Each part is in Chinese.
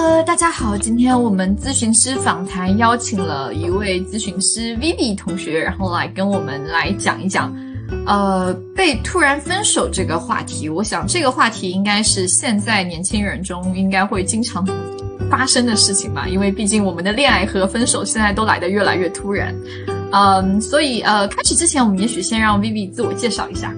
呃，大家好，今天我们咨询师访谈邀请了一位咨询师 Vivi 同学，然后来跟我们来讲一讲，呃，被突然分手这个话题。我想这个话题应该是现在年轻人中应该会经常发生的事情吧，因为毕竟我们的恋爱和分手现在都来得越来越突然。嗯，所以呃，开始之前，我们也许先让 Vivi 自我介绍一下。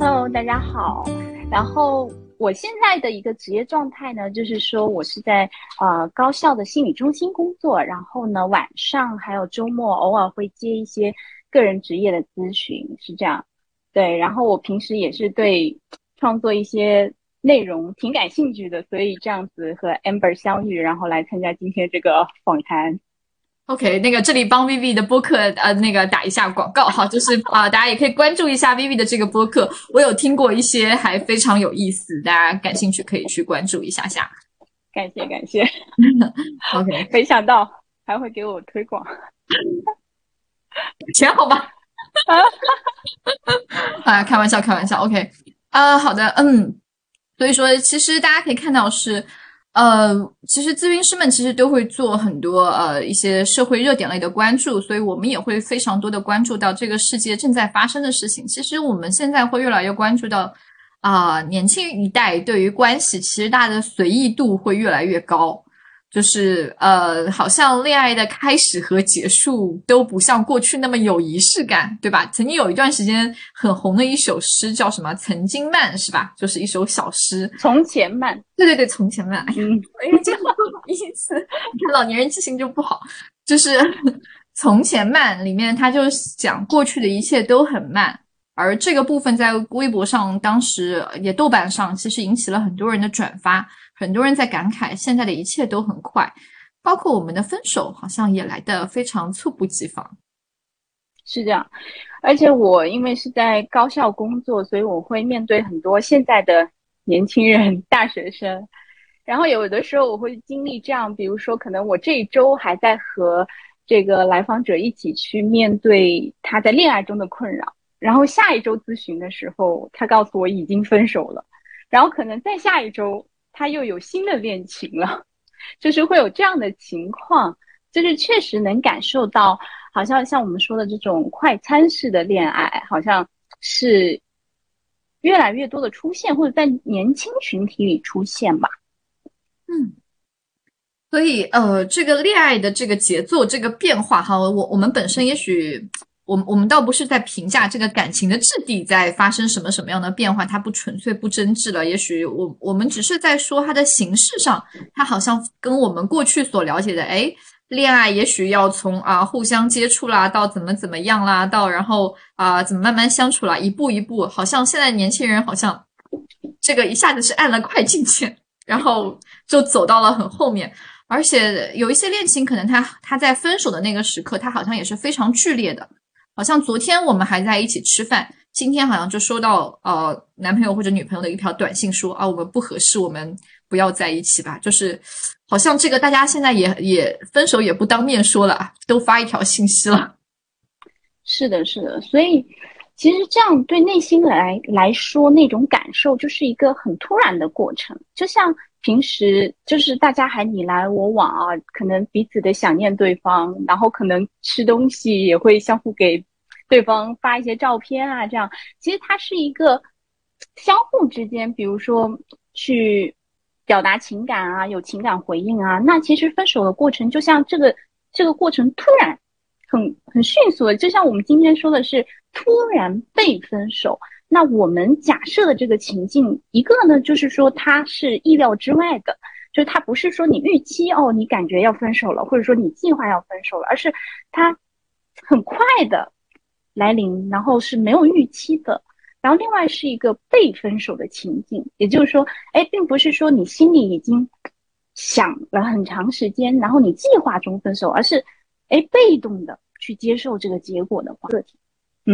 Hello，大家好，然后。我现在的一个职业状态呢，就是说我是在呃高校的心理中心工作，然后呢晚上还有周末偶尔会接一些个人职业的咨询，是这样。对，然后我平时也是对创作一些内容挺感兴趣的，所以这样子和 Amber 相遇，然后来参加今天这个访谈。OK，那个这里帮 Vivi 的播客呃那个打一下广告哈，就是啊大家也可以关注一下 Vivi 的这个播客，我有听过一些还非常有意思，大家感兴趣可以去关注一下下。感谢感谢。OK，没想到还会给我推广，钱好吧？啊，开玩笑开玩笑。OK，啊好的嗯，所以说其实大家可以看到是。呃，其实咨询师们其实都会做很多呃一些社会热点类的关注，所以我们也会非常多的关注到这个世界正在发生的事情。其实我们现在会越来越关注到啊，年轻一代对于关系，其实大家的随意度会越来越高。就是呃，好像恋爱的开始和结束都不像过去那么有仪式感，对吧？曾经有一段时间很红的一首诗叫什么？曾经慢是吧？就是一首小诗。从前慢。对对对，从前慢。嗯，不好意思，你看老年人记性就不好。就是 从前慢里面，他就讲过去的一切都很慢，而这个部分在微博上，当时也豆瓣上，其实引起了很多人的转发。很多人在感慨，现在的一切都很快，包括我们的分手，好像也来得非常猝不及防。是这样，而且我因为是在高校工作，所以我会面对很多现在的年轻人、大学生。然后有的时候我会经历这样，比如说，可能我这一周还在和这个来访者一起去面对他在恋爱中的困扰，然后下一周咨询的时候，他告诉我已经分手了，然后可能再下一周。他又有新的恋情了，就是会有这样的情况，就是确实能感受到，好像像我们说的这种快餐式的恋爱，好像是越来越多的出现，或者在年轻群体里出现吧。嗯，所以呃，这个恋爱的这个节奏、这个变化，哈，我我们本身也许。我我们倒不是在评价这个感情的质地在发生什么什么样的变化，它不纯粹不真挚了。也许我我们只是在说它的形式上，它好像跟我们过去所了解的，哎，恋爱也许要从啊互相接触啦，到怎么怎么样啦，到然后啊怎么慢慢相处啦，一步一步，好像现在年轻人好像这个一下子是按了快进键，然后就走到了很后面，而且有一些恋情可能他他在分手的那个时刻，他好像也是非常剧烈的。好像昨天我们还在一起吃饭，今天好像就收到呃男朋友或者女朋友的一条短信说啊我们不合适，我们不要在一起吧。就是好像这个大家现在也也分手也不当面说了，都发一条信息了。是的，是的，所以其实这样对内心来来说那种感受就是一个很突然的过程，就像。平时就是大家还你来我往啊，可能彼此的想念对方，然后可能吃东西也会相互给对方发一些照片啊，这样其实它是一个相互之间，比如说去表达情感啊，有情感回应啊。那其实分手的过程就像这个这个过程突然很很迅速的，就像我们今天说的是突然被分手。那我们假设的这个情境，一个呢，就是说它是意料之外的，就是它不是说你预期哦，你感觉要分手了，或者说你计划要分手了，而是它很快的来临，然后是没有预期的。然后另外是一个被分手的情境，也就是说，哎，并不是说你心里已经想了很长时间，然后你计划中分手，而是哎被动的去接受这个结果的话，个体。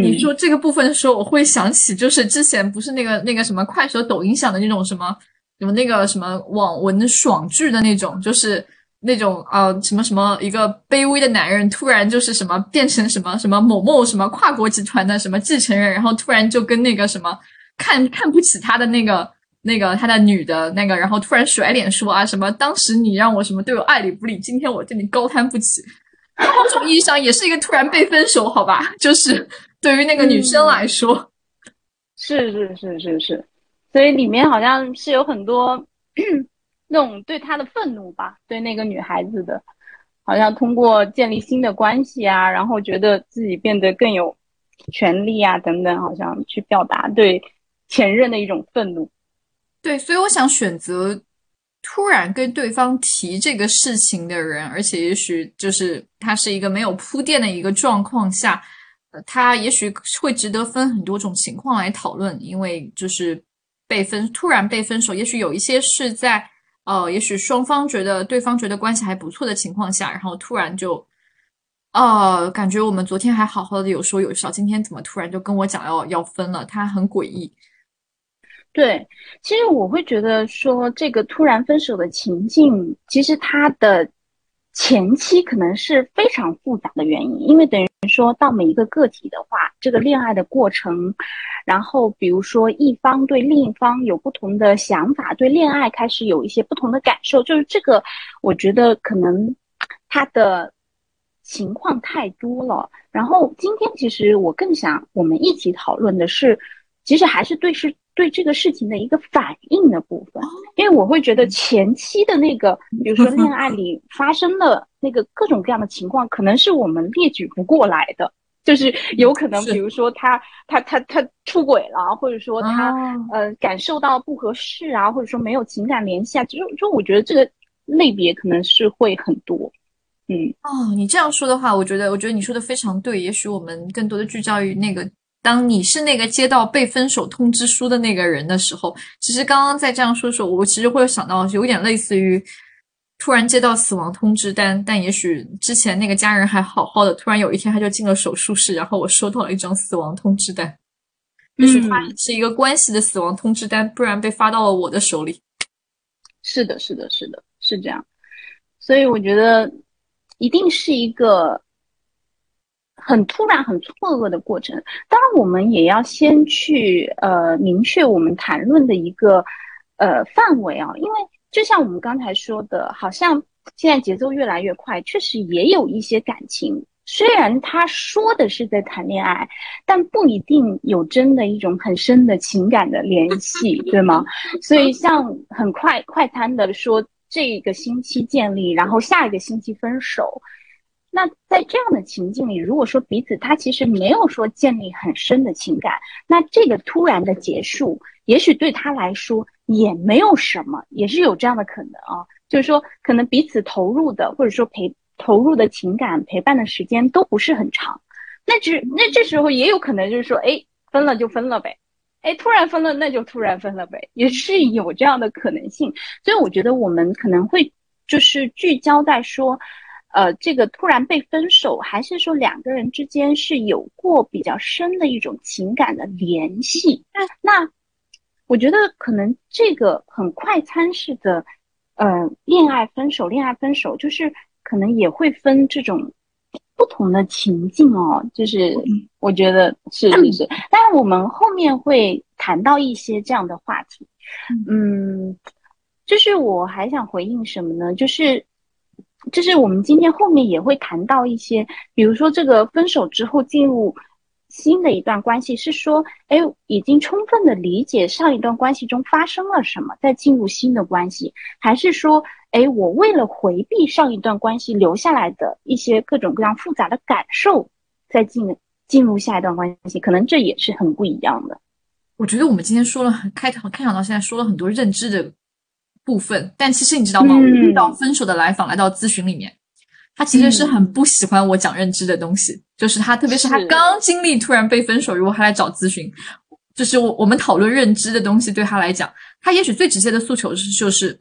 你说这个部分的时候，我会想起，就是之前不是那个那个什么快手、抖音上的那种什么什么那个什么网文爽剧的那种，就是那种呃什么什么一个卑微的男人突然就是什么变成什么什么某某什么跨国集团的什么继承人，然后突然就跟那个什么看看不起他的那个那个他的女的那个，然后突然甩脸说啊什么，当时你让我什么对我爱理不理，今天我对你高攀不起，某种意义上也是一个突然被分手，好吧？就是对于那个女生来说，是是是是是，所以里面好像是有很多 那种对她的愤怒吧，对那个女孩子的，好像通过建立新的关系啊，然后觉得自己变得更有权利啊等等，好像去表达对前任的一种愤怒。对，所以我想选择突然跟对方提这个事情的人，而且也许就是他是一个没有铺垫的一个状况下，他也许会值得分很多种情况来讨论，因为就是被分突然被分手，也许有一些是在呃，也许双方觉得对方觉得关系还不错的情况下，然后突然就，呃，感觉我们昨天还好好的有说有笑，今天怎么突然就跟我讲要要分了？他很诡异。对，其实我会觉得说，这个突然分手的情境，其实它的前期可能是非常复杂的原因，因为等于说到每一个个体的话，这个恋爱的过程，然后比如说一方对另一方有不同的想法，对恋爱开始有一些不同的感受，就是这个，我觉得可能他的情况太多了。然后今天其实我更想我们一起讨论的是，其实还是对是。对这个事情的一个反应的部分，因为我会觉得前期的那个，比如说恋爱里发生的 那个各种各样的情况，可能是我们列举不过来的，就是有可能，比如说他他他他出轨了，或者说他呃感受到不合适啊，或者说没有情感联系啊，就就我觉得这个类别可能是会很多。嗯，哦，你这样说的话，我觉得我觉得你说的非常对，也许我们更多的聚焦于那个。当你是那个接到被分手通知书的那个人的时候，其实刚刚在这样说的时候，我其实会想到有点类似于突然接到死亡通知单，但也许之前那个家人还好好的，突然有一天他就进了手术室，然后我收到了一张死亡通知单，也许他是一个关系的死亡通知单，不然被发到了我的手里。是的，是的，是的，是这样，所以我觉得一定是一个。很突然、很错愕的过程。当然，我们也要先去呃明确我们谈论的一个呃范围啊，因为就像我们刚才说的，好像现在节奏越来越快，确实也有一些感情。虽然他说的是在谈恋爱，但不一定有真的一种很深的情感的联系，对吗？所以像很快快餐的说这个星期建立，然后下一个星期分手。那在这样的情境里，如果说彼此他其实没有说建立很深的情感，那这个突然的结束，也许对他来说也没有什么，也是有这样的可能啊。就是说，可能彼此投入的或者说陪投入的情感陪伴的时间都不是很长，那只那这时候也有可能就是说，哎，分了就分了呗，哎，突然分了那就突然分了呗，也是有这样的可能性。所以我觉得我们可能会就是聚焦在说。呃，这个突然被分手，还是说两个人之间是有过比较深的一种情感的联系？那那我觉得可能这个很快餐式的，呃，恋爱分手，恋爱分手，就是可能也会分这种不同的情境哦。就是我觉得是是是，但是我们后面会谈到一些这样的话题。嗯，就是我还想回应什么呢？就是。就是我们今天后面也会谈到一些，比如说这个分手之后进入新的一段关系，是说，哎，已经充分的理解上一段关系中发生了什么，再进入新的关系，还是说，哎，我为了回避上一段关系留下来的一些各种各样复杂的感受，再进进入下一段关系，可能这也是很不一样的。我觉得我们今天说了很开头，开场到现在说了很多认知的。部分，但其实你知道吗？我遇到分手的来访来到咨询里面，他其实是很不喜欢我讲认知的东西，就是他，特别是他刚经历突然被分手，如果他来找咨询，就是我我们讨论认知的东西，对他来讲，他也许最直接的诉求是，就是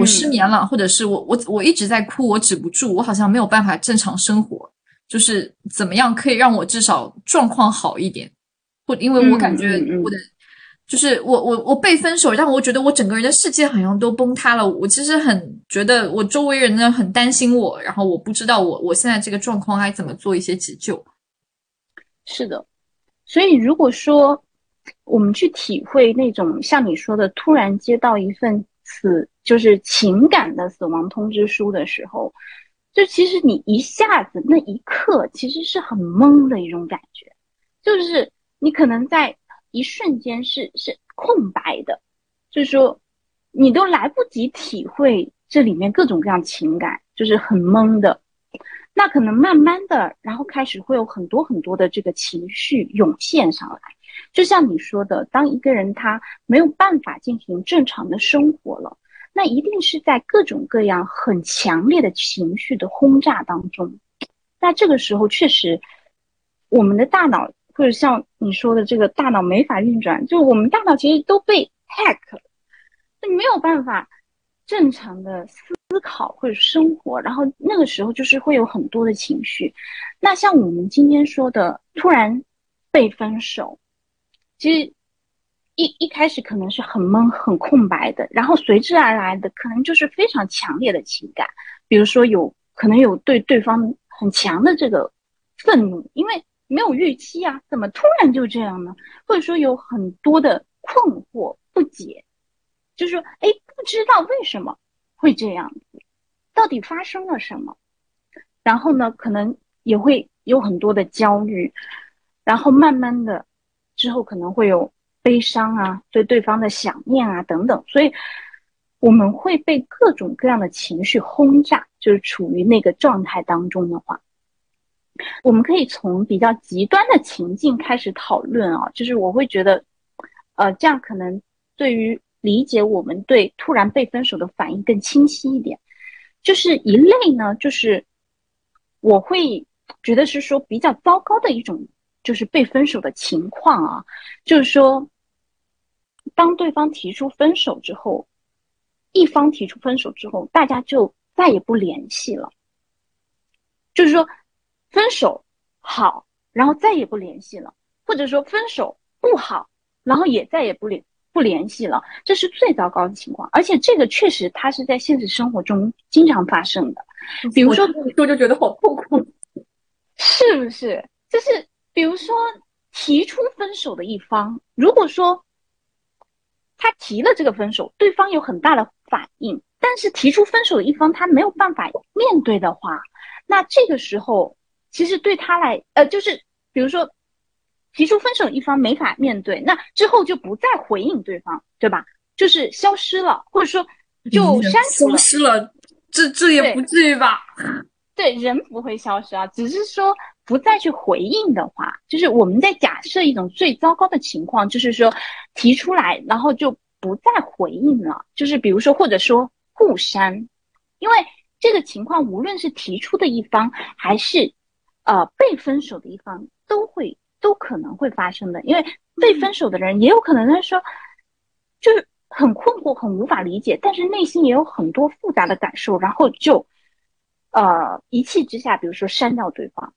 我失眠了，或者是我我我一直在哭，我止不住，我好像没有办法正常生活，就是怎么样可以让我至少状况好一点，或因为我感觉我的。就是我我我被分手，让我觉得我整个人的世界好像都崩塌了。我其实很觉得我周围人呢很担心我，然后我不知道我我现在这个状况该怎么做一些急救。是的，所以如果说我们去体会那种像你说的，突然接到一份死就是情感的死亡通知书的时候，就其实你一下子那一刻其实是很懵的一种感觉，就是你可能在一瞬间是是空白的，就是说你都来不及体会这里面各种各样情感，就是很懵的。那可能慢慢的，然后开始会有很多很多的这个情绪涌现上来，就像你说的，当一个人他没有办法进行正常的生活了，那一定是在各种各样很强烈的情绪的轰炸当中。那这个时候确实，我们的大脑或者像你说的这个大脑没法运转，就我们大脑其实都被 hack，就没有办法正常的。思考或者生活，然后那个时候就是会有很多的情绪。那像我们今天说的，突然被分手，其实一一开始可能是很懵、很空白的，然后随之而来的可能就是非常强烈的情感，比如说有可能有对对方很强的这个愤怒，因为没有预期啊，怎么突然就这样呢？或者说有很多的困惑、不解，就是说，哎，不知道为什么。会这样子，到底发生了什么？然后呢，可能也会有很多的焦虑，然后慢慢的之后可能会有悲伤啊，对对方的想念啊等等，所以我们会被各种各样的情绪轰炸，就是处于那个状态当中的话，我们可以从比较极端的情境开始讨论啊，就是我会觉得，呃，这样可能对于。理解我们对突然被分手的反应更清晰一点，就是一类呢，就是我会觉得是说比较糟糕的一种，就是被分手的情况啊，就是说，当对方提出分手之后，一方提出分手之后，大家就再也不联系了，就是说分手好，然后再也不联系了，或者说分手不好，然后也再也不联。不联系了，这是最糟糕的情况，而且这个确实它是在现实生活中经常发生的。比如说，说就觉得好痛苦，是不是？就是比如说，提出分手的一方，如果说他提了这个分手，对方有很大的反应，但是提出分手的一方他没有办法面对的话，那这个时候其实对他来，呃，就是比如说。提出分手一方没法面对，那之后就不再回应对方，对吧？就是消失了，或者说就删除了。消失了，这这也不至于吧？对，人不会消失啊，只是说不再去回应的话，就是我们在假设一种最糟糕的情况，就是说提出来，然后就不再回应了，就是比如说或者说互删，因为这个情况无论是提出的一方还是呃被分手的一方都会。都可能会发生的，因为被分手的人也有可能他说，就是很困惑、很无法理解，但是内心也有很多复杂的感受，然后就呃一气之下，比如说删掉对方，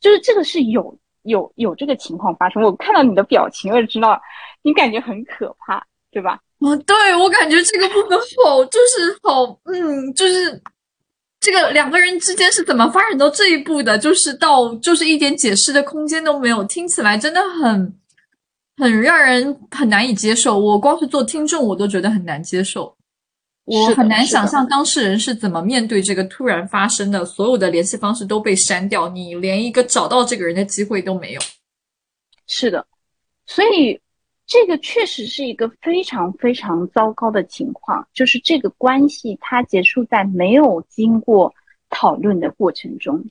就是这个是有有有这个情况发生。我看到你的表情，我就知道你感觉很可怕，对吧？哦，对我感觉这个部分好，就是好，嗯，就是。这个两个人之间是怎么发展到这一步的？就是到就是一点解释的空间都没有，听起来真的很很让人很难以接受。我光是做听众，我都觉得很难接受。我很难想象当事人是怎么面对这个突然发生的，所有的联系方式都被删掉，你连一个找到这个人的机会都没有。是的，所以。这个确实是一个非常非常糟糕的情况，就是这个关系它结束在没有经过讨论的过程中，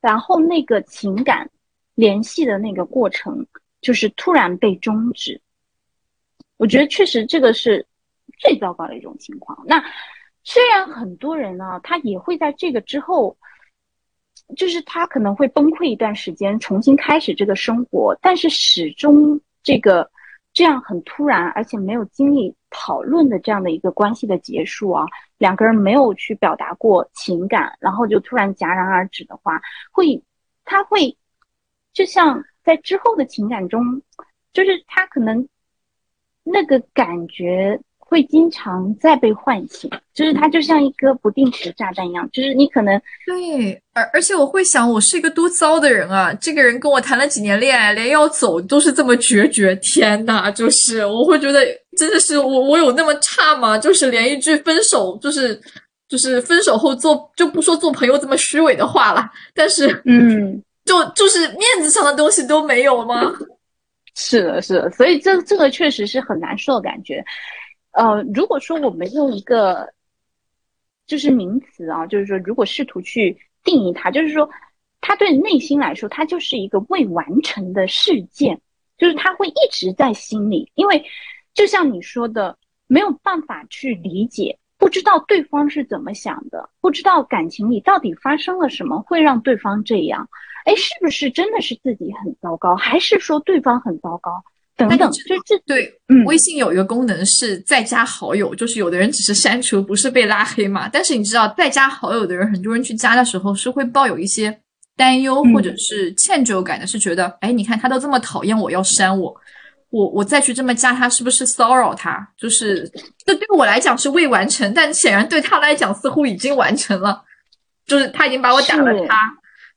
然后那个情感联系的那个过程就是突然被终止。我觉得确实这个是最糟糕的一种情况。那虽然很多人呢，他也会在这个之后，就是他可能会崩溃一段时间，重新开始这个生活，但是始终这个。这样很突然，而且没有经历讨论的这样的一个关系的结束啊，两个人没有去表达过情感，然后就突然戛然而止的话，会，他会，就像在之后的情感中，就是他可能那个感觉会经常再被唤醒，就是它就像一颗不定时炸弹一样，就是你可能对，而而且我会想，我是一个多糟的人啊！这个人跟我谈了几年恋爱，连要走都是这么决绝，天呐，就是我会觉得真的是我我有那么差吗？就是连一句分手，就是就是分手后做就不说做朋友这么虚伪的话了，但是嗯，就就是面子上的东西都没有吗？是的，是的，所以这这个确实是很难受的感觉。呃，如果说我们用一个就是名词啊，就是说，如果试图去定义它，就是说，它对内心来说，它就是一个未完成的事件，就是它会一直在心里，因为就像你说的，没有办法去理解，不知道对方是怎么想的，不知道感情里到底发生了什么会让对方这样，哎，是不是真的是自己很糟糕，还是说对方很糟糕？等等，就这对，嗯，微信有一个功能是再加好友，就是有的人只是删除，不是被拉黑嘛。但是你知道，再加好友的人，很多人去加的时候是会抱有一些担忧或者是歉疚感的，是觉得，哎，你看他都这么讨厌我，要删我，我我再去这么加他，是不是骚扰他？就是这对我来讲是未完成，但显然对他来讲似乎已经完成了，就是他已经把我打了他。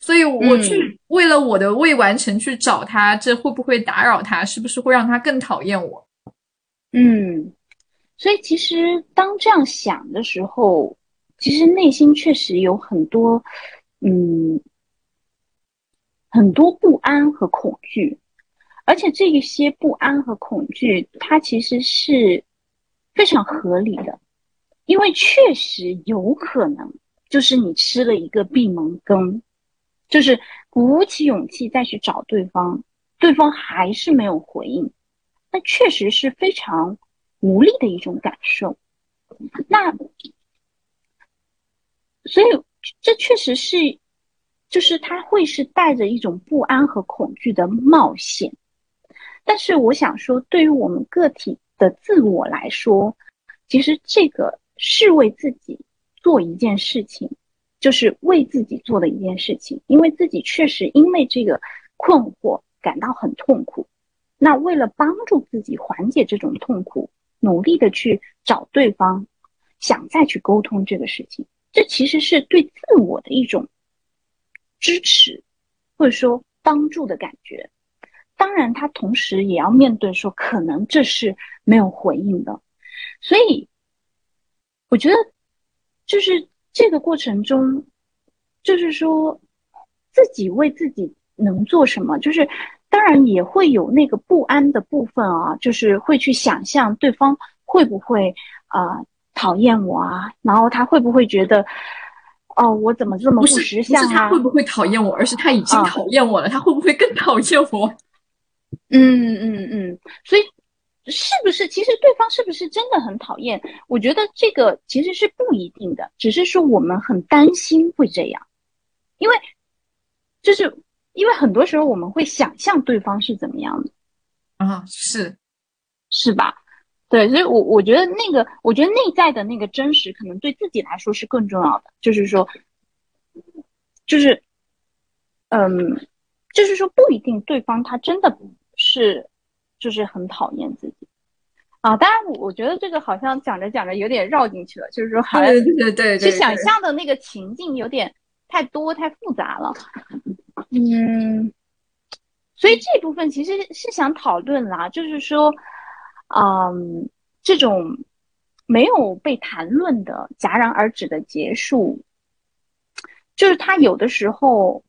所以我去为了我的未完成去找他，这会不会打扰他？是不是会让他更讨厌我？嗯，所以其实当这样想的时候，其实内心确实有很多，嗯，很多不安和恐惧，而且这一些不安和恐惧，它其实是非常合理的，因为确实有可能就是你吃了一个闭门羹。就是鼓起勇气再去找对方，对方还是没有回应，那确实是非常无力的一种感受。那所以这确实是，就是他会是带着一种不安和恐惧的冒险。但是我想说，对于我们个体的自我来说，其实这个是为自己做一件事情。就是为自己做的一件事情，因为自己确实因为这个困惑感到很痛苦。那为了帮助自己缓解这种痛苦，努力的去找对方，想再去沟通这个事情，这其实是对自我的一种支持，或者说帮助的感觉。当然，他同时也要面对说，可能这是没有回应的。所以，我觉得就是。这个过程中，就是说，自己为自己能做什么，就是当然也会有那个不安的部分啊，就是会去想象对方会不会啊讨厌我啊，然后他会不会觉得，哦，我怎么这么不识相啊？不是他会不会讨厌我，而是他已经讨厌我了，他会不会更讨厌我？嗯嗯嗯，所以。是不是？其实对方是不是真的很讨厌？我觉得这个其实是不一定的，只是说我们很担心会这样，因为就是因为很多时候我们会想象对方是怎么样的啊，是是吧？对，所以我我觉得那个，我觉得内在的那个真实，可能对自己来说是更重要的。就是说，就是嗯，就是说不一定对方他真的是。就是很讨厌自己啊！当然，我我觉得这个好像讲着讲着有点绕进去了，就是说，好像对对对，去想象的那个情境有点太多太复杂了。嗯，所以这部分其实是想讨论啦，就是说，嗯，这种没有被谈论的戛然而止的结束，就是他有的时候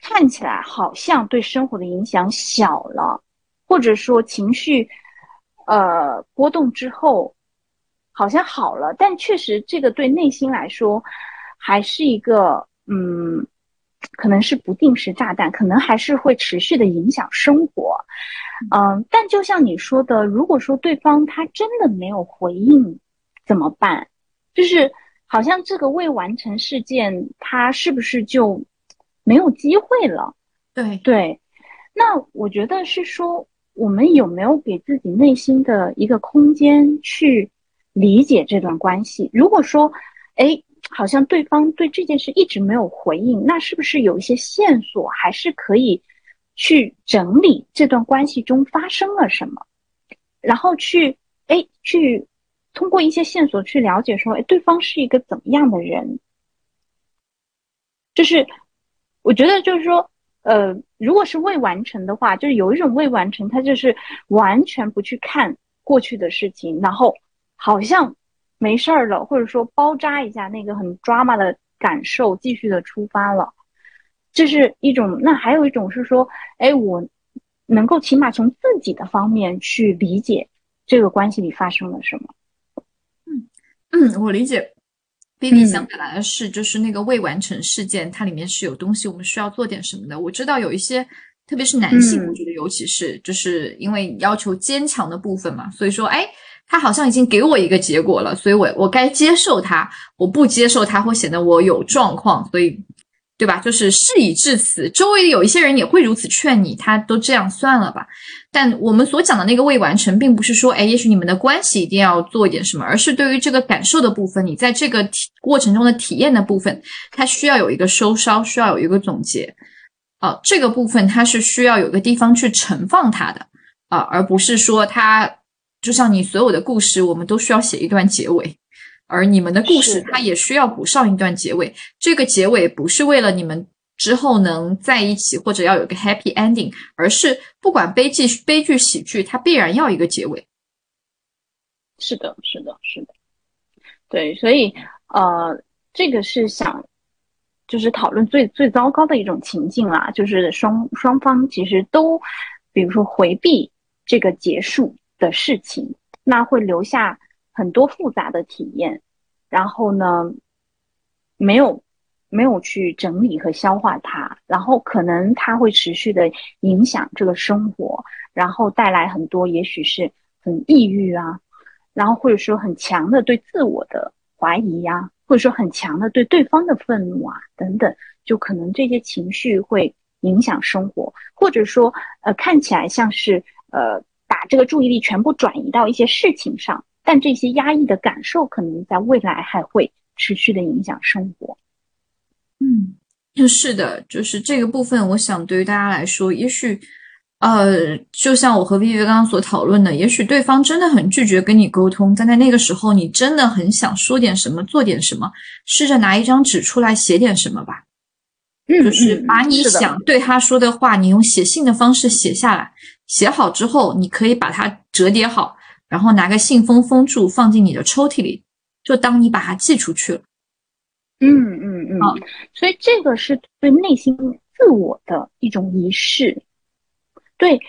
看起来好像对生活的影响小了。或者说情绪，呃波动之后，好像好了，但确实这个对内心来说，还是一个嗯，可能是不定时炸弹，可能还是会持续的影响生活，嗯，但就像你说的，如果说对方他真的没有回应，怎么办？就是好像这个未完成事件，他是不是就没有机会了？对对，那我觉得是说。我们有没有给自己内心的一个空间去理解这段关系？如果说，哎，好像对方对这件事一直没有回应，那是不是有一些线索还是可以去整理这段关系中发生了什么？然后去，哎，去通过一些线索去了解说，哎，对方是一个怎么样的人。就是我觉得就是说，呃，如果是未完成的话，就是有一种未完成，他就是完全不去看过去的事情，然后好像没事儿了，或者说包扎一下那个很 drama 的感受，继续的出发了。这是一种，那还有一种是说，哎，我能够起码从自己的方面去理解这个关系里发生了什么。嗯嗯，我理解。B B 想表达的是，就是那个未完成事件，它里面是有东西，我们需要做点什么的。我知道有一些，特别是男性，我觉得尤其是就是因为要求坚强的部分嘛，所以说，哎，他好像已经给我一个结果了，所以我我该接受他，我不接受他会显得我有状况，所以。对吧？就是事已至此，周围有一些人也会如此劝你，他都这样算了吧。但我们所讲的那个未完成，并不是说，哎，也许你们的关系一定要做一点什么，而是对于这个感受的部分，你在这个体过程中的体验的部分，它需要有一个收梢，需要有一个总结。啊，这个部分它是需要有个地方去盛放它的啊，而不是说它就像你所有的故事，我们都需要写一段结尾。而你们的故事，它也需要补上一段结尾。这个结尾不是为了你们之后能在一起，或者要有个 happy ending，而是不管悲剧、悲剧、喜剧，它必然要一个结尾。是的，是的，是的。对，所以呃，这个是想就是讨论最最糟糕的一种情境啦，就是双双方其实都，比如说回避这个结束的事情，那会留下。很多复杂的体验，然后呢，没有没有去整理和消化它，然后可能它会持续的影响这个生活，然后带来很多，也许是很抑郁啊，然后或者说很强的对自我的怀疑呀，或者说很强的对对方的愤怒啊等等，就可能这些情绪会影响生活，或者说呃看起来像是呃把这个注意力全部转移到一些事情上。但这些压抑的感受，可能在未来还会持续的影响生活。嗯，就是的，就是这个部分，我想对于大家来说，也许，呃，就像我和 Vivi 刚刚所讨论的，也许对方真的很拒绝跟你沟通，但在那个时候，你真的很想说点什么，做点什么，试着拿一张纸出来写点什么吧。嗯，就是把你想对他说的话，你用写信的方式写下来，写好之后，你可以把它折叠好。然后拿个信封封住，放进你的抽屉里，就当你把它寄出去了。嗯嗯嗯。所以这个是对内心自我的一种仪式。对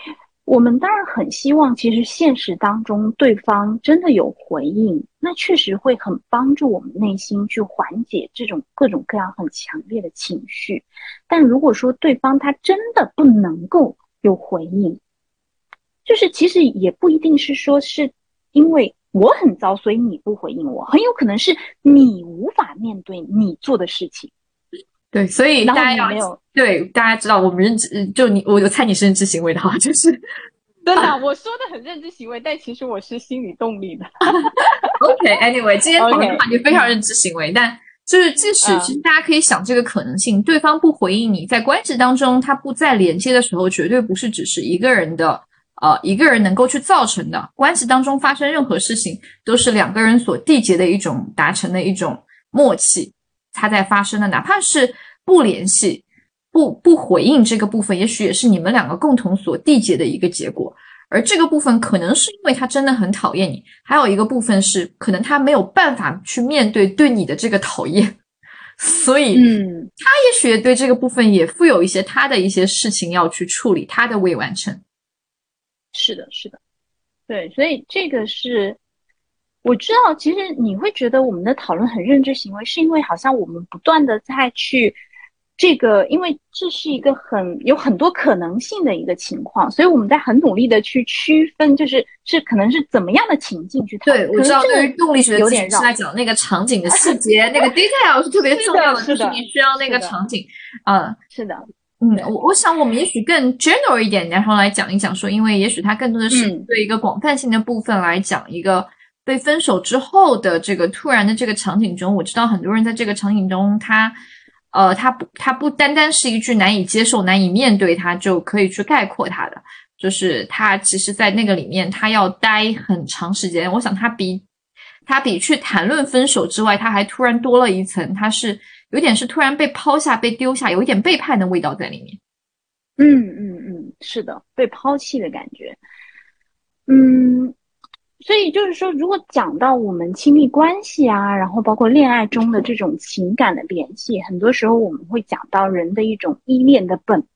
我们当然很希望，其实现实当中对方真的有回应，那确实会很帮助我们内心去缓解这种各种各样很强烈的情绪。但如果说对方他真的不能够有回应，就是其实也不一定是说是因为我很糟，所以你不回应我，很有可能是你无法面对你做的事情。对，所以大家要对大家知道，我们认知就你，我就猜你是认知行为的哈，就是真的，我说的很认知行为，但其实我是心理动力的。OK，Anyway，今天讨论的话题非常认知行为，但就是即使其实大家可以想这个可能性，对方不回应你在关系当中他不再连接的时候，绝对不是只是一个人的。呃，一个人能够去造成的关系当中发生任何事情，都是两个人所缔结的一种达成的一种默契，它在发生的，哪怕是不联系、不不回应这个部分，也许也是你们两个共同所缔结的一个结果。而这个部分可能是因为他真的很讨厌你，还有一个部分是可能他没有办法去面对对你的这个讨厌，所以，嗯，他也许对这个部分也负有一些他的一些事情要去处理，他的未完成。是的，是的，对，所以这个是我知道。其实你会觉得我们的讨论很认知行为，是因为好像我们不断的在去这个，因为这是一个很有很多可能性的一个情况，所以我们在很努力的去区分，就是是可能是怎么样的情境去讨论。对，我知道对于动力学有点是在讲那个场景的 细节，那个 detail 是特别重要的，就是你需要那个场景。嗯，是的。嗯，我我想我们也许更 general 一点，然后来讲一讲说，因为也许它更多的是对一个广泛性的部分来讲，一个被分手之后的这个突然的这个场景中，我知道很多人在这个场景中，他呃，他不他不单单是一句难以接受、难以面对，他就可以去概括他的，就是他其实，在那个里面，他要待很长时间。我想他比他比去谈论分手之外，他还突然多了一层，他是有点是突然被抛下、被丢下，有一点背叛的味道在里面。嗯嗯嗯，是的，被抛弃的感觉。嗯，所以就是说，如果讲到我们亲密关系啊，然后包括恋爱中的这种情感的联系，很多时候我们会讲到人的一种依恋的本能。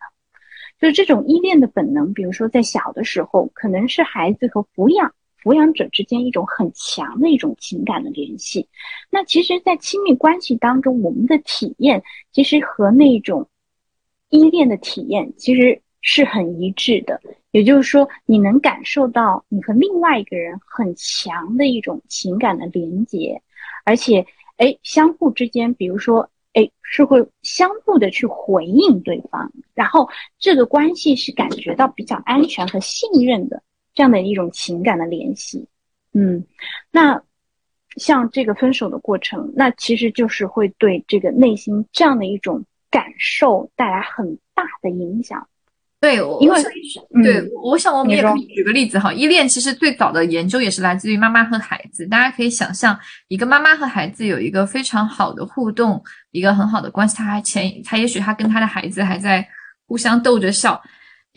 就是这种依恋的本能，比如说在小的时候，可能是孩子和抚养抚养者之间一种很强的一种情感的联系。那其实，在亲密关系当中，我们的体验其实和那种依恋的体验其实是很一致的。也就是说，你能感受到你和另外一个人很强的一种情感的连接，而且，哎，相互之间，比如说。哎，是会相互的去回应对方，然后这个关系是感觉到比较安全和信任的这样的一种情感的联系。嗯，那像这个分手的过程，那其实就是会对这个内心这样的一种感受带来很大的影响。对，因为对，我想我们也可以举个例子哈。依恋其实最早的研究也是来自于妈妈和孩子。大家可以想象，一个妈妈和孩子有一个非常好的互动，一个很好的关系。他还前，他也许他跟他的孩子还在互相逗着笑。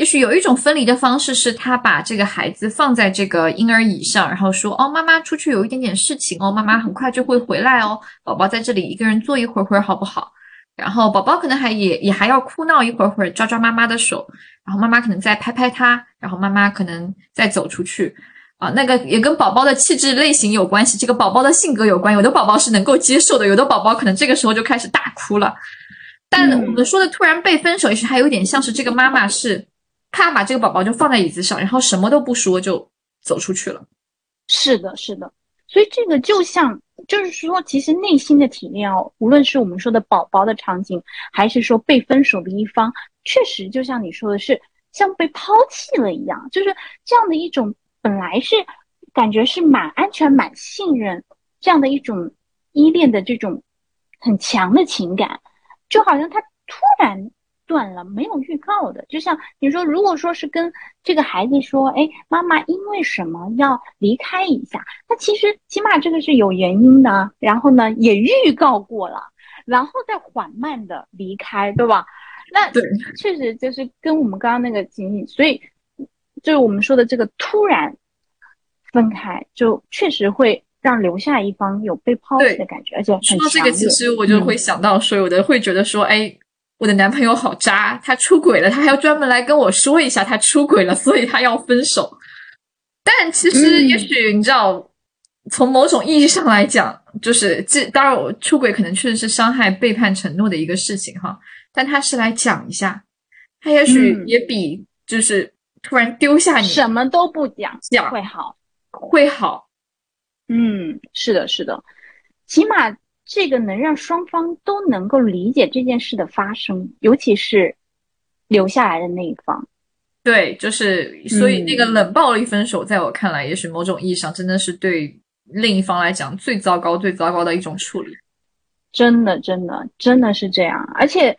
也许有一种分离的方式是，他把这个孩子放在这个婴儿椅上，然后说：“哦，妈妈出去有一点点事情哦，妈妈很快就会回来哦，宝宝在这里一个人坐一会儿会儿好不好？”然后宝宝可能还也也还要哭闹一会儿会儿，抓抓妈妈的手。然后妈妈可能再拍拍他，然后妈妈可能再走出去，啊，那个也跟宝宝的气质类型有关系，这个宝宝的性格有关。有的宝宝是能够接受的，有的宝宝可能这个时候就开始大哭了。但我们说的突然被分手，也许还有点像是这个妈妈是，啪把这个宝宝就放在椅子上，然后什么都不说就走出去了。是的，是的。所以这个就像，就是说，其实内心的体验哦，无论是我们说的宝宝的场景，还是说被分手的一方。确实，就像你说的，是像被抛弃了一样，就是这样的一种本来是感觉是蛮安全、蛮信任这样的一种依恋的这种很强的情感，就好像他突然断了，没有预告的。就像你说，如果说是跟这个孩子说：“哎，妈妈因为什么要离开一下？”那其实起码这个是有原因的，然后呢也预告过了，然后再缓慢的离开，对吧？那对，确实就是跟我们刚刚那个情景，所以就是我们说的这个突然分开，就确实会让留下一方有被抛弃的感觉，而且说到这个，其实我就会想到说，有的会觉得说，哎，我的男朋友好渣，他出轨了，他还要专门来跟我说一下他出轨了，所以他要分手。但其实也许你知道，从某种意义上来讲，就是这当然我出轨可能确实是伤害、背叛承诺的一个事情哈。但他是来讲一下，他也许也比就是突然丢下你什么都不讲讲会好，会好。嗯，是的，是的，起码这个能让双方都能够理解这件事的发生，尤其是留下来的那一方。对，就是所以那个冷暴力分手，在我看来，也许某种意义上真的是对另一方来讲最糟糕、最糟糕的一种处理。真的，真的，真的是这样。而且，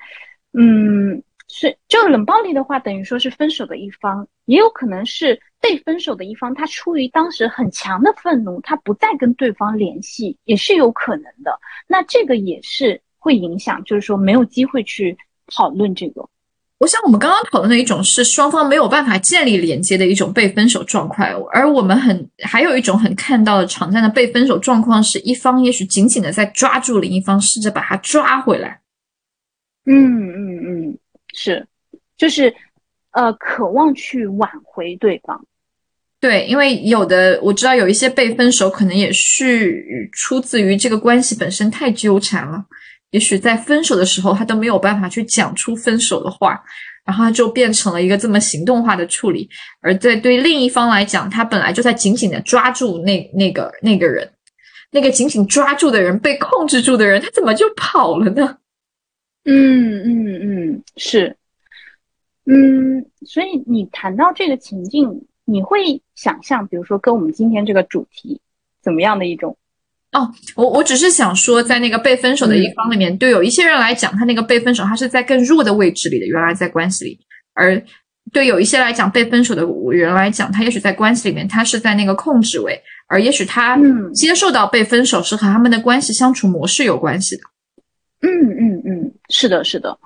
嗯，是就冷暴力的话，等于说是分手的一方，也有可能是被分手的一方，他出于当时很强的愤怒，他不再跟对方联系，也是有可能的。那这个也是会影响，就是说没有机会去讨论这个。我想我们刚刚讨论的一种是双方没有办法建立连接的一种被分手状况，而我们很还有一种很看到的常见的被分手状况是一方也许紧紧的在抓住另一方，试着把他抓回来。嗯嗯嗯，是，就是呃，渴望去挽回对方。对，因为有的我知道有一些被分手可能也是出自于这个关系本身太纠缠了。也许在分手的时候，他都没有办法去讲出分手的话，然后他就变成了一个这么行动化的处理。而在对另一方来讲，他本来就在紧紧的抓住那那个那个人，那个紧紧抓住的人被控制住的人，他怎么就跑了呢？嗯嗯嗯，是，嗯，所以你谈到这个情境，你会想象，比如说跟我们今天这个主题怎么样的一种？哦，我我只是想说，在那个被分手的一方里面，对有一些人来讲，他那个被分手，他是在更弱的位置里的，原来在关系里；而对有一些来讲，被分手的人来讲，他也许在关系里面，他是在那个控制位，而也许他接受到被分手是和他们的关系相处模式有关系的。嗯嗯嗯，是的，是的，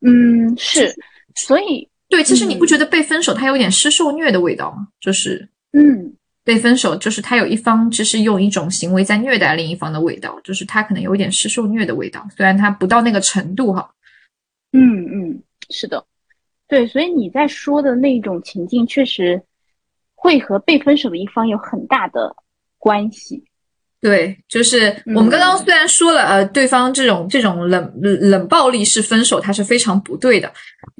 嗯是，所以对，其实你不觉得被分手它有点施受虐的味道吗？就是嗯，被分手就是他有一方就是用一种行为在虐待另一方的味道，就是他可能有一点施受虐的味道，虽然他不到那个程度哈。嗯嗯，是的，对，所以你在说的那种情境确实。会和被分手的一方有很大的关系，对，就是我们刚刚虽然说了，呃，对方这种这种冷冷暴力式分手，它是非常不对的，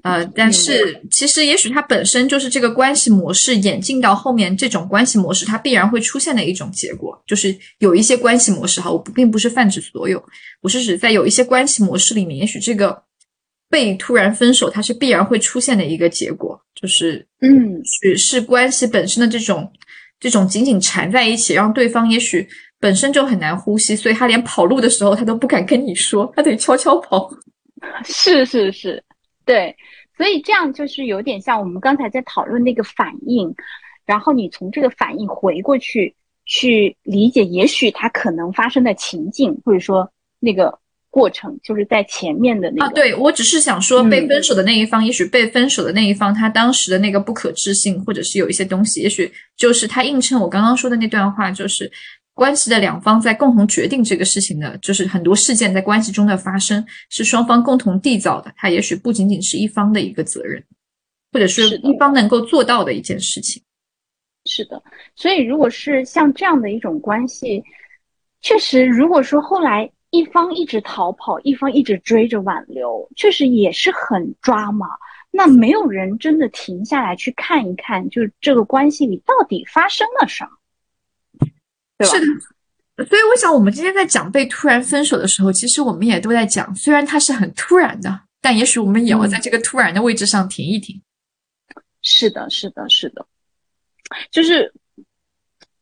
呃，但是其实也许它本身就是这个关系模式演进到后面，这种关系模式它必然会出现的一种结果，就是有一些关系模式哈，我不并不是泛指所有，我是指在有一些关系模式里面，也许这个。被突然分手，它是必然会出现的一个结果，就是，嗯，是是关系本身的这种这种紧紧缠在一起，让对方也许本身就很难呼吸，所以他连跑路的时候他都不敢跟你说，他得悄悄跑。是是是，对，所以这样就是有点像我们刚才在讨论那个反应，然后你从这个反应回过去去理解，也许他可能发生的情境，或者说那个。过程就是在前面的那啊，对我只是想说，被分手的那一方，也许被分手的那一方，他当时的那个不可置信，或者是有一些东西，也许就是他映衬我刚刚说的那段话，就是关系的两方在共同决定这个事情的，就是很多事件在关系中的发生是双方共同缔造的，它也许不仅仅是一方的一个责任，或者是一方能够做到的一件事情。是的，所以如果是像这样的一种关系，确实，如果说后来。一方一直逃跑，一方一直追着挽留，确实也是很抓马。那没有人真的停下来去看一看，就这个关系里到底发生了什么，对吧？是的。所以我想，我们今天在讲被突然分手的时候，其实我们也都在讲，虽然它是很突然的，但也许我们也要在这个突然的位置上停一停。是的，是的，是的，就是。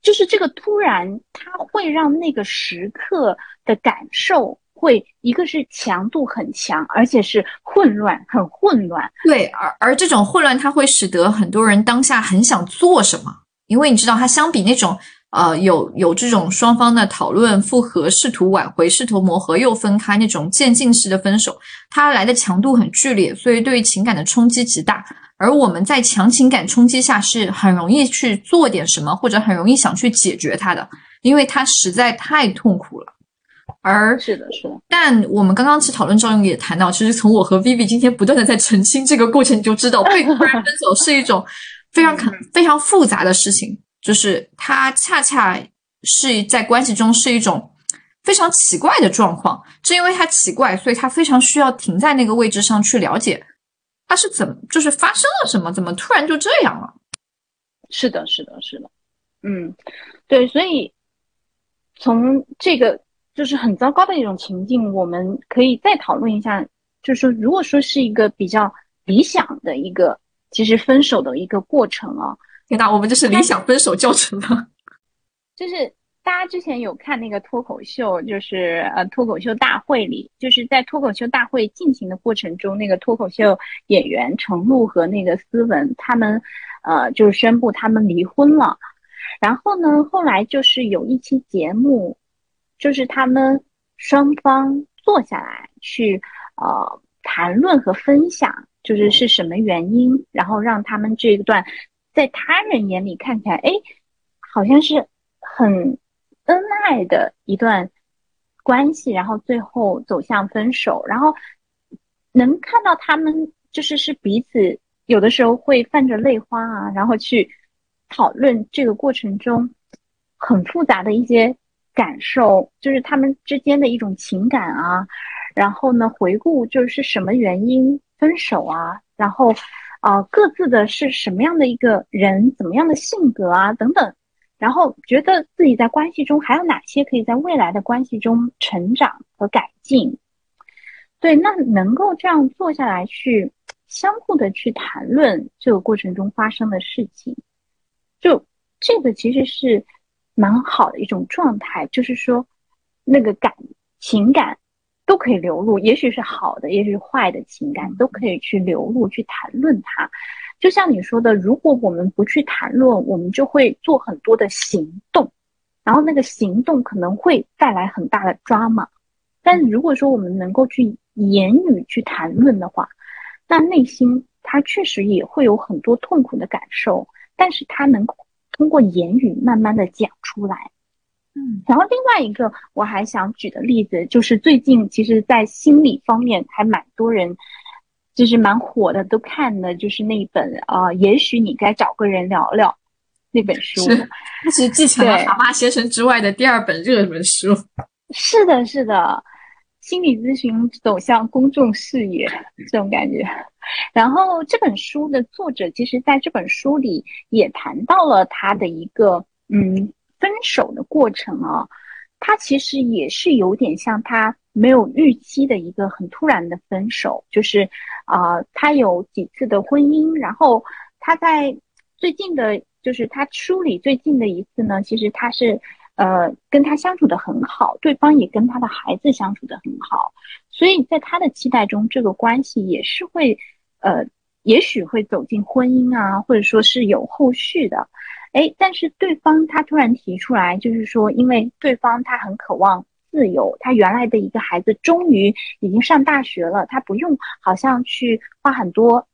就是这个突然，它会让那个时刻的感受会一个是强度很强，而且是混乱，很混乱。对，而而这种混乱，它会使得很多人当下很想做什么，因为你知道，它相比那种呃有有这种双方的讨论、复合、试图挽回、试图磨合又分开那种渐进式的分手，它来的强度很剧烈，所以对于情感的冲击极大。而我们在强情感冲击下是很容易去做点什么，或者很容易想去解决它的，因为它实在太痛苦了。而是的，是的。但我们刚刚去讨论赵勇也谈到，其实从我和 Vivi 今天不断的在澄清这个过程，你就知道被 突然分手是一种非常可非常复杂的事情，就是它恰恰是在关系中是一种非常奇怪的状况。正因为它奇怪，所以它非常需要停在那个位置上去了解。他是怎么，就是发生了什么？怎么突然就这样了？是的，是的，是的，嗯，对，所以从这个就是很糟糕的一种情境，我们可以再讨论一下，就是说，如果说是一个比较理想的一个，其实分手的一个过程啊，天哪，我们这是理想分手教程吗？就是。大家之前有看那个脱口秀，就是呃脱口秀大会里，就是在脱口秀大会进行的过程中，那个脱口秀演员程璐和那个思文他们，呃，就是宣布他们离婚了。然后呢，后来就是有一期节目，就是他们双方坐下来去呃谈论和分享，就是是什么原因，然后让他们这一段在他人眼里看起来，哎，好像是很。恩爱的一段关系，然后最后走向分手，然后能看到他们就是是彼此有的时候会泛着泪花啊，然后去讨论这个过程中很复杂的一些感受，就是他们之间的一种情感啊，然后呢回顾就是什么原因分手啊，然后啊各自的是什么样的一个人，怎么样的性格啊等等。然后觉得自己在关系中还有哪些可以在未来的关系中成长和改进？对，那能够这样坐下来去相互的去谈论这个过程中发生的事情，就这个其实是蛮好的一种状态，就是说那个感情感都可以流露，也许是好的，也许是坏的情感都可以去流露去谈论它。就像你说的，如果我们不去谈论，我们就会做很多的行动，然后那个行动可能会带来很大的 drama。但如果说我们能够去言语去谈论的话，那内心他确实也会有很多痛苦的感受，但是他能通过言语慢慢的讲出来。嗯，然后另外一个我还想举的例子，就是最近其实，在心理方面还蛮多人，就是蛮火的，都看的，就是那本啊，也许你该找个人聊聊那本书，是，它是继承了蛤蟆先生之外的第二本热门书。是的，是的，心理咨询走向公众视野这种感觉。然后这本书的作者，其实在这本书里也谈到了他的一个嗯。分手的过程啊，他其实也是有点像他没有预期的一个很突然的分手，就是啊，他有几次的婚姻，然后他在最近的，就是他梳理最近的一次呢，其实他是呃跟他相处的很好，对方也跟他的孩子相处的很好，所以在他的期待中，这个关系也是会呃，也许会走进婚姻啊，或者说是有后续的。哎，但是对方他突然提出来，就是说，因为对方他很渴望自由，他原来的一个孩子终于已经上大学了，他不用好像去花很多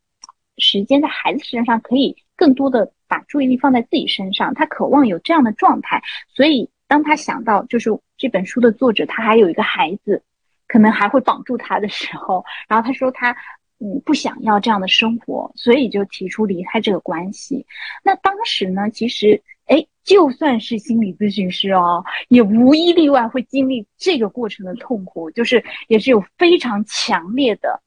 时间在孩子身上，可以更多的把注意力放在自己身上，他渴望有这样的状态。所以当他想到就是这本书的作者他还有一个孩子，可能还会绑住他的时候，然后他说他。嗯，不想要这样的生活，所以就提出离开这个关系。那当时呢，其实，哎，就算是心理咨询师哦，也无一例外会经历这个过程的痛苦，就是也是有非常强烈的，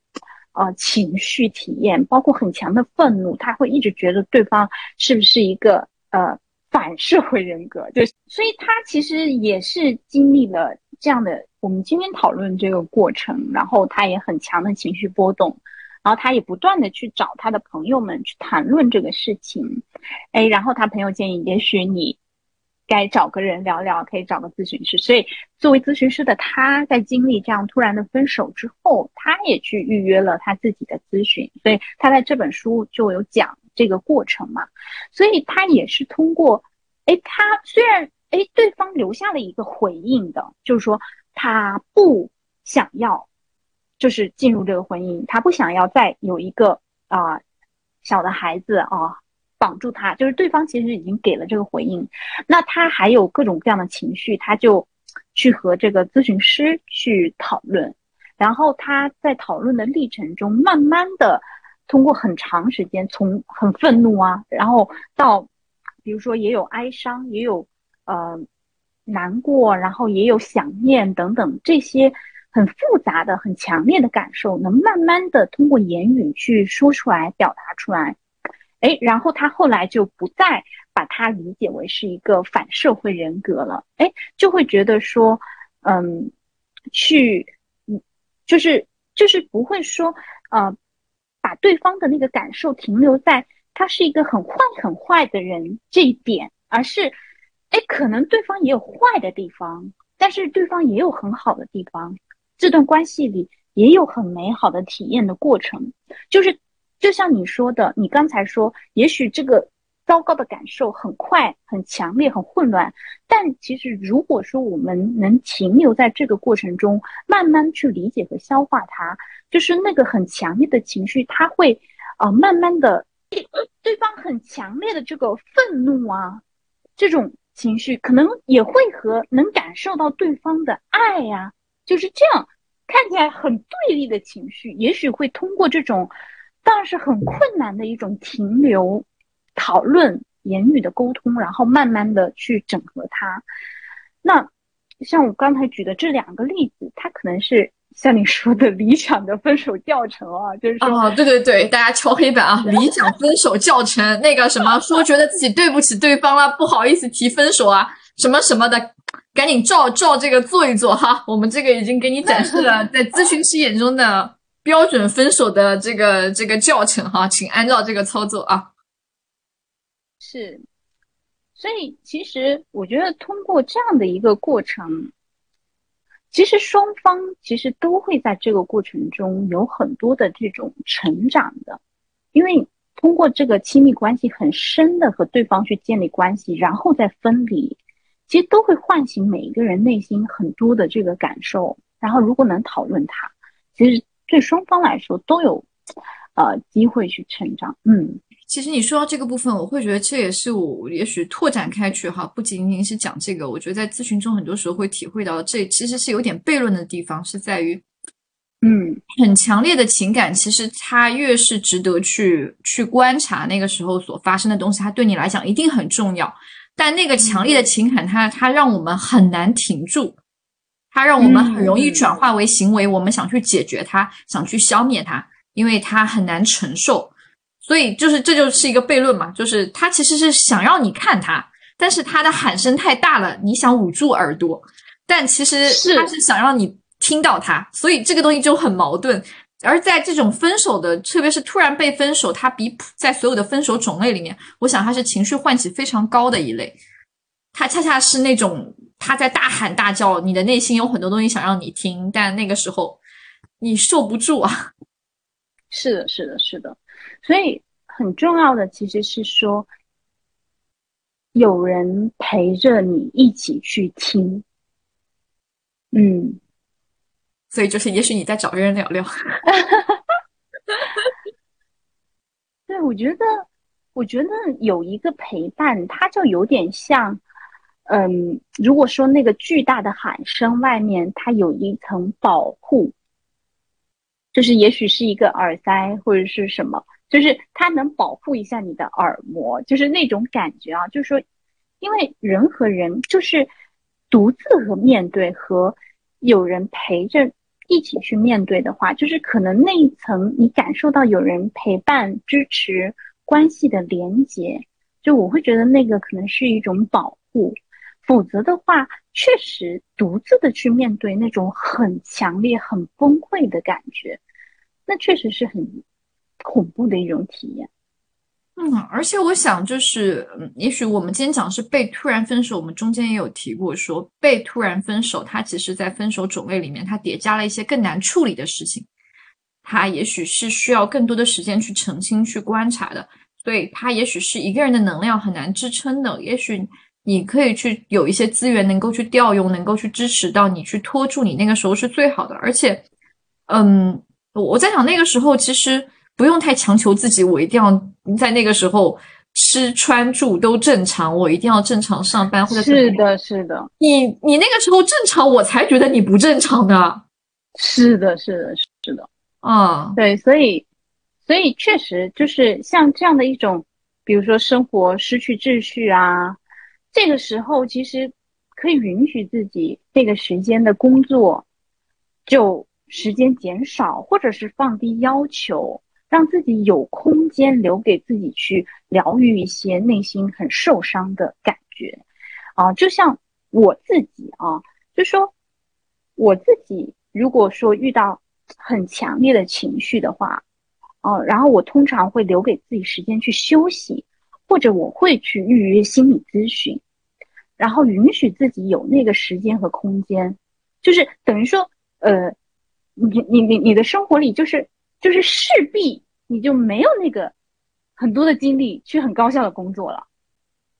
呃，情绪体验，包括很强的愤怒，他会一直觉得对方是不是一个呃反社会人格，就所以他其实也是经历了这样的我们今天讨论这个过程，然后他也很强的情绪波动。然后他也不断的去找他的朋友们去谈论这个事情，哎，然后他朋友建议，也许你该找个人聊聊，可以找个咨询师。所以作为咨询师的他，在经历这样突然的分手之后，他也去预约了他自己的咨询。所以他在这本书就有讲这个过程嘛。所以他也是通过，哎，他虽然哎对方留下了一个回应的，就是说他不想要。就是进入这个婚姻，他不想要再有一个啊小的孩子啊绑住他，就是对方其实已经给了这个回应，那他还有各种各样的情绪，他就去和这个咨询师去讨论，然后他在讨论的历程中，慢慢的通过很长时间，从很愤怒啊，然后到比如说也有哀伤，也有呃难过，然后也有想念等等这些。很复杂的、很强烈的感受，能慢慢的通过言语去说出来、表达出来，哎，然后他后来就不再把它理解为是一个反社会人格了，哎，就会觉得说，嗯，去，嗯，就是就是不会说，呃，把对方的那个感受停留在他是一个很坏、很坏的人这一点，而是，哎，可能对方也有坏的地方，但是对方也有很好的地方。这段关系里也有很美好的体验的过程，就是就像你说的，你刚才说，也许这个糟糕的感受很快、很强烈、很混乱，但其实如果说我们能停留在这个过程中，慢慢去理解和消化它，就是那个很强烈的情绪，它会啊慢慢的，对方很强烈的这个愤怒啊，这种情绪可能也会和能感受到对方的爱呀。就是这样，看起来很对立的情绪，也许会通过这种，但是很困难的一种停留、讨论、言语的沟通，然后慢慢的去整合它。那像我刚才举的这两个例子，它可能是像你说的理想的分手教程啊，就是说，哦，对对对，大家敲黑板啊，理想分手教程，那个什么说觉得自己对不起对方了，不好意思提分手啊，什么什么的。赶紧照照这个做一做哈，我们这个已经给你展示了 在咨询师眼中的标准分手的这个这个教程哈，请按照这个操作啊。是，所以其实我觉得通过这样的一个过程，其实双方其实都会在这个过程中有很多的这种成长的，因为通过这个亲密关系很深的和对方去建立关系，然后再分离，其实都会唤醒每一个人内心很多的这个感受。然后如果能讨论它，其实对双方来说都有呃机会去成长。嗯。其实你说到这个部分，我会觉得这也是我也许拓展开去哈，不仅仅是讲这个。我觉得在咨询中很多时候会体会到，这其实是有点悖论的地方，是在于，嗯，很强烈的情感，其实它越是值得去去观察那个时候所发生的东西，它对你来讲一定很重要。但那个强烈的情感，它它让我们很难停住，它让我们很容易转化为行为，我们想去解决它，想去消灭它，因为它很难承受。所以就是这就是一个悖论嘛，就是它其实是想让你看它，但是它的喊声太大了，你想捂住耳朵，但其实它是想让你听到它，所以这个东西就很矛盾。而在这种分手的，特别是突然被分手，他比在所有的分手种类里面，我想他是情绪唤起非常高的一类。他恰恰是那种他在大喊大叫，你的内心有很多东西想让你听，但那个时候你受不住啊。是的，是的，是的。所以很重要的其实是说，有人陪着你一起去听，嗯，所以就是也许你在找个人聊聊。对，我觉得，我觉得有一个陪伴，它就有点像，嗯，如果说那个巨大的喊声外面，它有一层保护，就是也许是一个耳塞或者是什么。就是它能保护一下你的耳膜，就是那种感觉啊。就是说，因为人和人就是独自和面对和有人陪着一起去面对的话，就是可能那一层你感受到有人陪伴、支持、关系的连接，就我会觉得那个可能是一种保护。否则的话，确实独自的去面对那种很强烈、很崩溃的感觉，那确实是很。恐怖的一种体验，嗯，而且我想，就是，嗯，也许我们今天讲是被突然分手，我们中间也有提过，说被突然分手，它其实在分手种类里面，它叠加了一些更难处理的事情，它也许是需要更多的时间去澄清、去观察的，所以它也许是一个人的能量很难支撑的，也许你可以去有一些资源能够去调用，能够去支持到你去拖住你那个时候是最好的，而且，嗯，我在想那个时候其实。不用太强求自己，我一定要在那个时候吃穿住都正常，我一定要正常上班或者是的，是的。你你那个时候正常，我才觉得你不正常的。是的，是的，是的。啊，对，所以所以确实就是像这样的一种，比如说生活失去秩序啊，这个时候其实可以允许自己这个时间的工作就时间减少，或者是放低要求。让自己有空间留给自己去疗愈一些内心很受伤的感觉，啊，就像我自己啊，就说我自己如果说遇到很强烈的情绪的话，哦，然后我通常会留给自己时间去休息，或者我会去预约心理咨询，然后允许自己有那个时间和空间，就是等于说，呃，你你你你的生活里就是就是势必。你就没有那个很多的精力去很高效的工作了，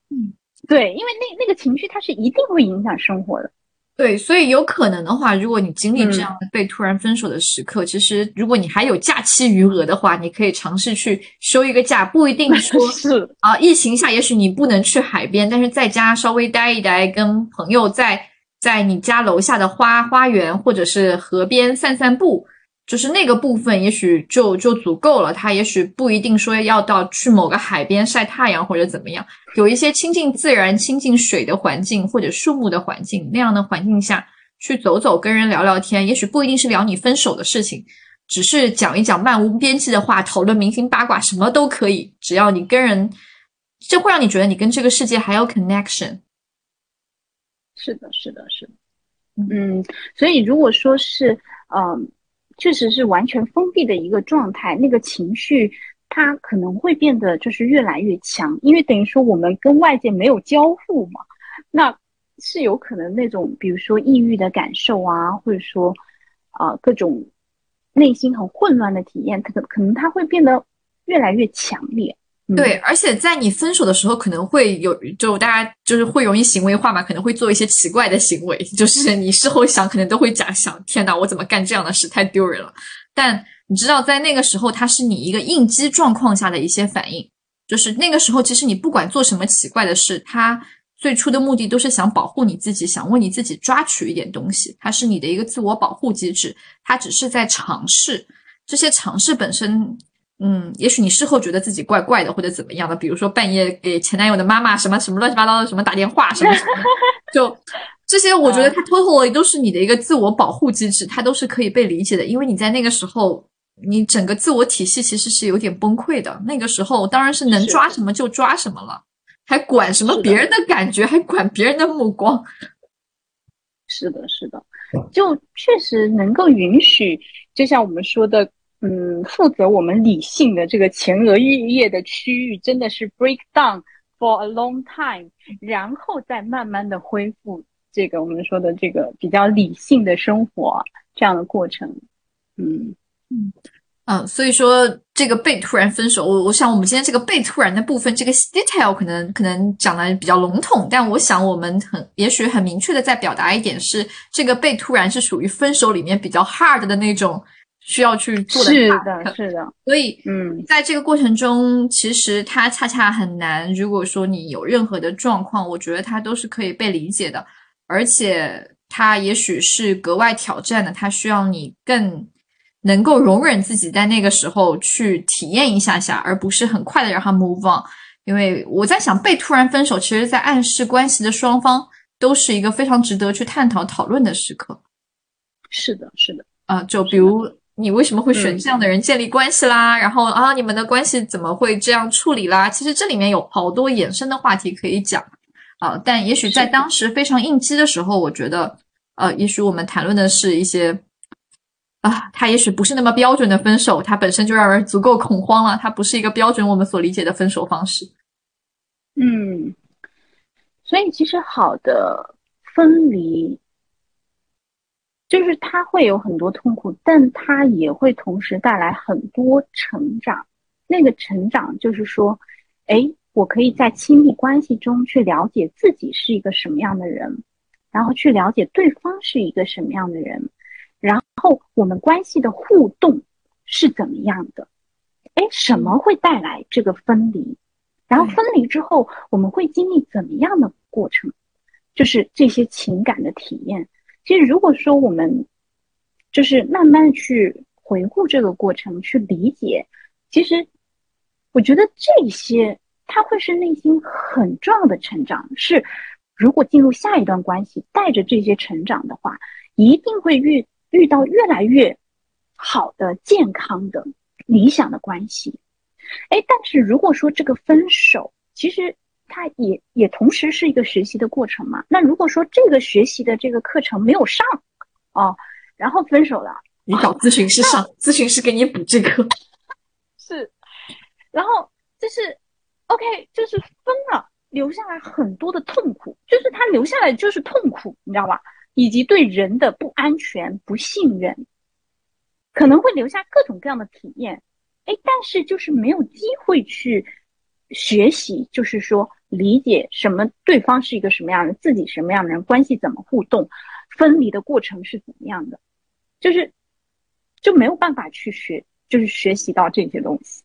嗯，对，因为那那个情绪它是一定会影响生活的，对，所以有可能的话，如果你经历这样被突然分手的时刻，其实如果你还有假期余额的话，你可以尝试去休一个假，不一定说 是啊，疫情下也许你不能去海边，但是在家稍微待一待，跟朋友在在你家楼下的花花园或者是河边散散步。就是那个部分，也许就就足够了。他也许不一定说要到去某个海边晒太阳或者怎么样，有一些亲近自然、亲近水的环境或者树木的环境那样的环境下去走走，跟人聊聊天。也许不一定是聊你分手的事情，只是讲一讲漫无边际的话，讨论明星八卦，什么都可以。只要你跟人，这会让你觉得你跟这个世界还有 connection。是的，是的，是的。嗯，所以如果说是，嗯。确实是完全封闭的一个状态，那个情绪它可能会变得就是越来越强，因为等于说我们跟外界没有交互嘛，那是有可能那种比如说抑郁的感受啊，或者说啊各种内心很混乱的体验，可可能它会变得越来越强烈。对，而且在你分手的时候，可能会有，就大家就是会容易行为化嘛，可能会做一些奇怪的行为，就是你事后想，可能都会假想：天哪，我怎么干这样的事，太丢人了。但你知道，在那个时候，它是你一个应激状况下的一些反应，就是那个时候，其实你不管做什么奇怪的事，它最初的目的都是想保护你自己，想为你自己抓取一点东西，它是你的一个自我保护机制，它只是在尝试，这些尝试本身。嗯，也许你事后觉得自己怪怪的，或者怎么样的，比如说半夜给前男友的妈妈什么什么乱七八糟的什么打电话什么什么，就这些，我觉得它 totally 都是你的一个自我保护机制，它都是可以被理解的，因为你在那个时候，你整个自我体系其实是有点崩溃的。那个时候当然是能抓什么就抓什么了，还管什么别人的感觉，还管别人的目光。是的，是的，就确实能够允许，就像我们说的。嗯，负责我们理性的这个前额叶的区域真的是 break down for a long time，然后再慢慢的恢复这个我们说的这个比较理性的生活这样的过程。嗯嗯嗯，所以说这个被突然分手，我我想我们今天这个被突然的部分，这个 detail 可能可能讲的比较笼统，但我想我们很也许很明确的在表达一点是，这个被突然是属于分手里面比较 hard 的那种。需要去做的，是的，是的。所以，嗯，在这个过程中，其实它恰恰很难。如果说你有任何的状况，我觉得它都是可以被理解的，而且它也许是格外挑战的。它需要你更能够容忍自己在那个时候去体验一下下，而不是很快的让它 move on。因为我在想，被突然分手，其实在暗示关系的双方都是一个非常值得去探讨讨论的时刻。是的，是的，啊，就比如。你为什么会选这样的人建立关系啦？然后啊，你们的关系怎么会这样处理啦？其实这里面有好多衍生的话题可以讲啊。但也许在当时非常应激的时候，我觉得呃，也许我们谈论的是一些啊，它也许不是那么标准的分手，它本身就让人足够恐慌了。它不是一个标准我们所理解的分手方式。嗯，所以其实好的分离。就是他会有很多痛苦，但他也会同时带来很多成长。那个成长就是说，哎，我可以在亲密关系中去了解自己是一个什么样的人，然后去了解对方是一个什么样的人，然后我们关系的互动是怎么样的？哎，什么会带来这个分离？然后分离之后，我们会经历怎么样的过程？就是这些情感的体验。其实，如果说我们就是慢慢去回顾这个过程，去理解，其实我觉得这些它会是内心很重要的成长。是，如果进入下一段关系，带着这些成长的话，一定会遇遇到越来越好的、健康的、理想的关系。哎，但是如果说这个分手，其实。它也也同时是一个学习的过程嘛？那如果说这个学习的这个课程没有上，哦，然后分手了，你找咨询师上，咨询师给你补这个，是，然后就是 OK，就是分了，留下来很多的痛苦，就是他留下来就是痛苦，你知道吧？以及对人的不安全、不信任，可能会留下各种各样的体验，哎，但是就是没有机会去。学习就是说，理解什么对方是一个什么样的，自己什么样的人，关系怎么互动，分离的过程是怎么样的，就是就没有办法去学，就是学习到这些东西。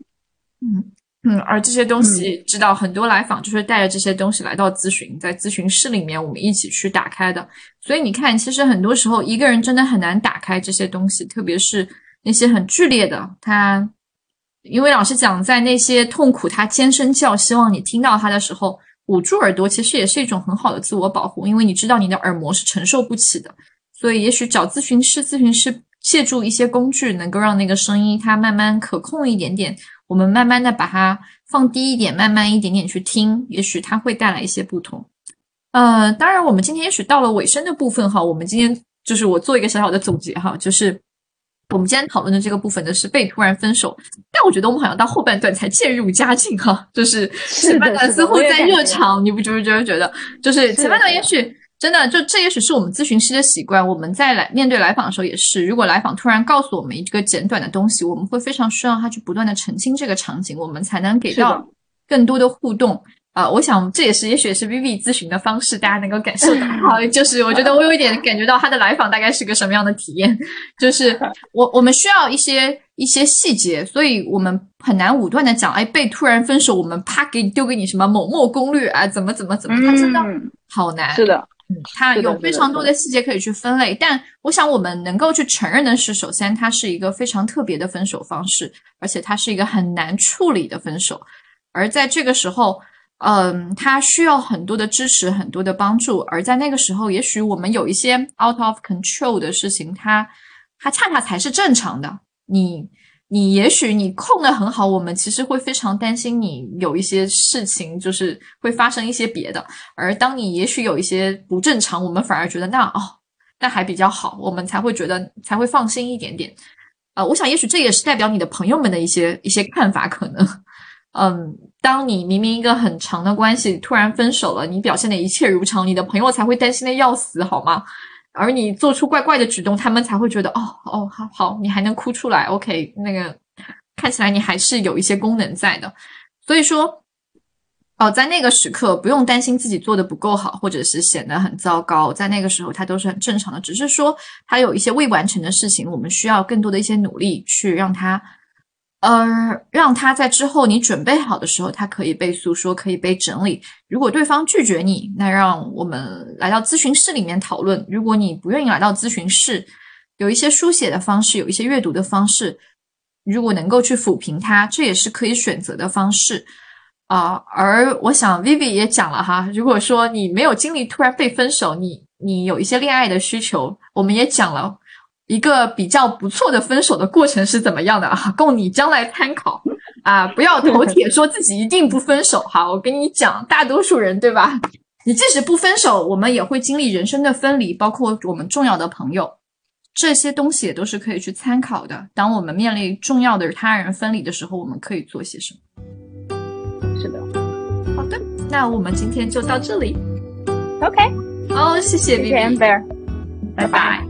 嗯嗯，而这些东西，知道很多来访就是带着这些东西来到咨询，在咨询室里面我们一起去打开的。所以你看，其实很多时候一个人真的很难打开这些东西，特别是那些很剧烈的，他。因为老师讲，在那些痛苦他尖声叫，希望你听到他的时候，捂住耳朵，其实也是一种很好的自我保护。因为你知道你的耳膜是承受不起的，所以也许找咨询师，咨询师借助一些工具，能够让那个声音它慢慢可控一点点。我们慢慢的把它放低一点，慢慢一点点去听，也许它会带来一些不同。呃，当然，我们今天也许到了尾声的部分哈，我们今天就是我做一个小小的总结哈，就是。我们今天讨论的这个部分呢是被突然分手，但我觉得我们好像到后半段才渐入佳境哈，就是前半段似乎在热场，你不就是觉得觉得，就是前半段也许真的，就这也许是我们咨询师的习惯。我们在来面对来访的时候也是，如果来访突然告诉我们一个简短的东西，我们会非常需要他去不断的澄清这个场景，我们才能给到更多的互动。啊，我想这也是也许也是 Vivi 咨询的方式，大家能够感受到。好，就是我觉得我有一点感觉到他的来访大概是个什么样的体验，就是我我们需要一些一些细节，所以我们很难武断的讲，哎，被突然分手，我们啪给你丢给你什么某某攻略啊，怎么怎么怎么，他真的好难。是的，嗯，他有非常多的细节可以去分类，但我想我们能够去承认的是，首先它是一个非常特别的分手方式，而且它是一个很难处理的分手，而在这个时候。嗯，他需要很多的支持，很多的帮助，而在那个时候，也许我们有一些 out of control 的事情，他他恰恰才是正常的。你你也许你控的很好，我们其实会非常担心你有一些事情就是会发生一些别的。而当你也许有一些不正常，我们反而觉得那哦，那还比较好，我们才会觉得才会放心一点点。呃，我想也许这也是代表你的朋友们的一些一些看法，可能。嗯，当你明明一个很长的关系突然分手了，你表现的一切如常，你的朋友才会担心的要死，好吗？而你做出怪怪的举动，他们才会觉得哦哦，好好，你还能哭出来，OK，那个看起来你还是有一些功能在的。所以说，哦，在那个时刻不用担心自己做的不够好，或者是显得很糟糕，在那个时候它都是很正常的，只是说他有一些未完成的事情，我们需要更多的一些努力去让他。呃，让他在之后你准备好的时候，他可以被诉说，可以被整理。如果对方拒绝你，那让我们来到咨询室里面讨论。如果你不愿意来到咨询室，有一些书写的方式，有一些阅读的方式，如果能够去抚平它，这也是可以选择的方式啊。而我想，Vivi 也讲了哈，如果说你没有经历突然被分手，你你有一些恋爱的需求，我们也讲了。一个比较不错的分手的过程是怎么样的啊？供你将来参考啊！不要头铁说自己一定不分手哈。我跟你讲，大多数人对吧？你即使不分手，我们也会经历人生的分离，包括我们重要的朋友，这些东西也都是可以去参考的。当我们面临重要的他人分离的时候，我们可以做些什么？是的，好的，那我们今天就到这里。OK，好，谢谢 Amber，拜拜。